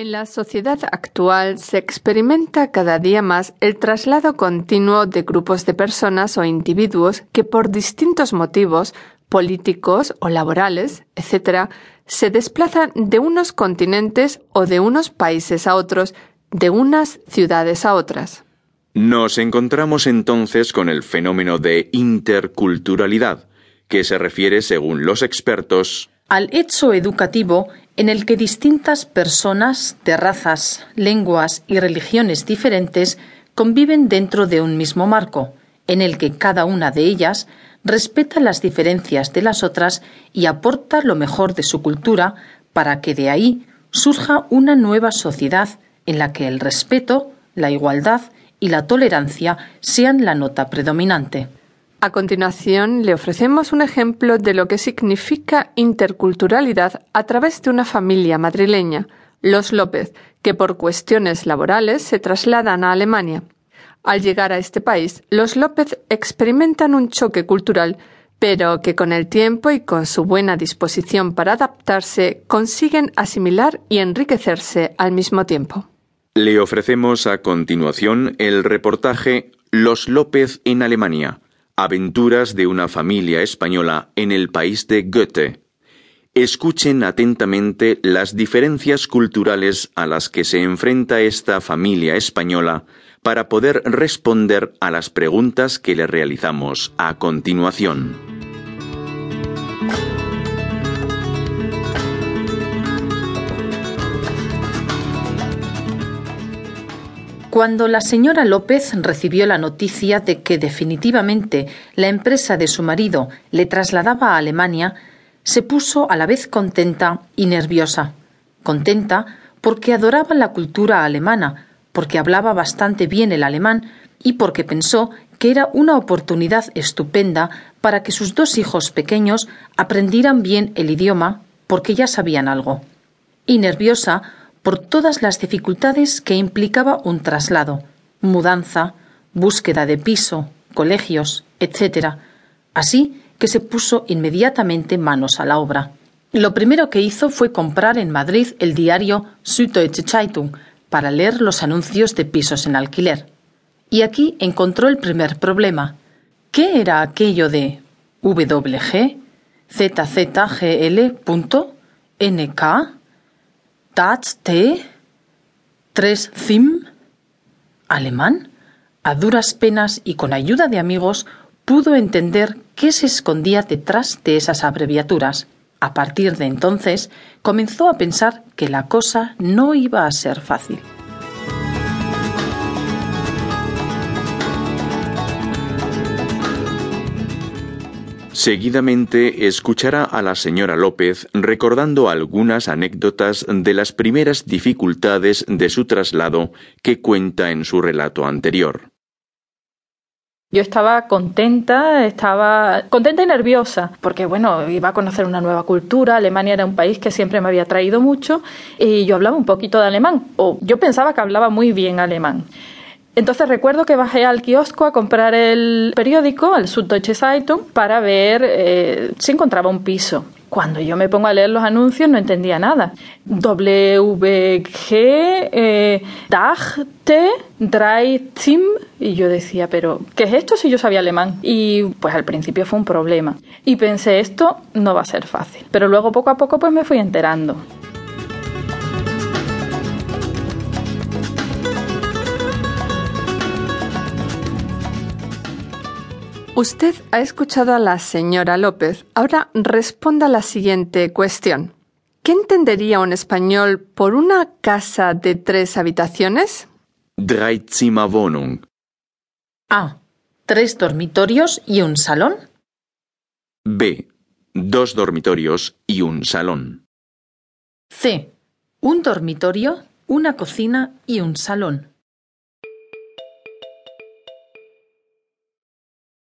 En la sociedad actual se experimenta cada día más el traslado continuo de grupos de personas o individuos que por distintos motivos políticos o laborales, etc., se desplazan de unos continentes o de unos países a otros, de unas ciudades a otras. Nos encontramos entonces con el fenómeno de interculturalidad, que se refiere, según los expertos, al hecho educativo en el que distintas personas de razas, lenguas y religiones diferentes conviven dentro de un mismo marco, en el que cada una de ellas respeta las diferencias de las otras y aporta lo mejor de su cultura para que de ahí surja una nueva sociedad en la que el respeto, la igualdad y la tolerancia sean la nota predominante. A continuación, le ofrecemos un ejemplo de lo que significa interculturalidad a través de una familia madrileña, los López, que por cuestiones laborales se trasladan a Alemania. Al llegar a este país, los López experimentan un choque cultural, pero que con el tiempo y con su buena disposición para adaptarse consiguen asimilar y enriquecerse al mismo tiempo. Le ofrecemos a continuación el reportaje Los López en Alemania Aventuras de una familia española en el país de Goethe. Escuchen atentamente las diferencias culturales a las que se enfrenta esta familia española para poder responder a las preguntas que le realizamos a continuación. Cuando la señora López recibió la noticia de que definitivamente la empresa de su marido le trasladaba a Alemania, se puso a la vez contenta y nerviosa. Contenta porque adoraba la cultura alemana, porque hablaba bastante bien el alemán y porque pensó que era una oportunidad estupenda para que sus dos hijos pequeños aprendieran bien el idioma porque ya sabían algo. Y nerviosa por todas las dificultades que implicaba un traslado, mudanza, búsqueda de piso, colegios, etc. Así que se puso inmediatamente manos a la obra. Lo primero que hizo fue comprar en Madrid el diario Süddeutsche Zeitung para leer los anuncios de pisos en alquiler. Y aquí encontró el primer problema. ¿Qué era aquello de WG, ZZGL.NK? T, tres Zim, alemán, a duras penas y con ayuda de amigos pudo entender qué se escondía detrás de esas abreviaturas. A partir de entonces comenzó a pensar que la cosa no iba a ser fácil. Seguidamente escuchará a la señora López recordando algunas anécdotas de las primeras dificultades de su traslado que cuenta en su relato anterior. Yo estaba contenta, estaba contenta y nerviosa, porque bueno, iba a conocer una nueva cultura, Alemania era un país que siempre me había traído mucho y yo hablaba un poquito de alemán, o yo pensaba que hablaba muy bien alemán. Entonces recuerdo que bajé al kiosco a comprar el periódico, el Süddeutsche Zeitung, para ver eh, si encontraba un piso. Cuando yo me pongo a leer los anuncios no entendía nada. WG, eh, Dachte, Drei Zim. Y yo decía, pero ¿qué es esto si yo sabía alemán? Y pues al principio fue un problema. Y pensé, esto no va a ser fácil. Pero luego poco a poco pues me fui enterando. Usted ha escuchado a la señora López. Ahora responda a la siguiente cuestión. ¿Qué entendería un español por una casa de tres habitaciones? Dreizimmerwohnung. A. Tres dormitorios y un salón. B. Dos dormitorios y un salón. C. Un dormitorio, una cocina y un salón.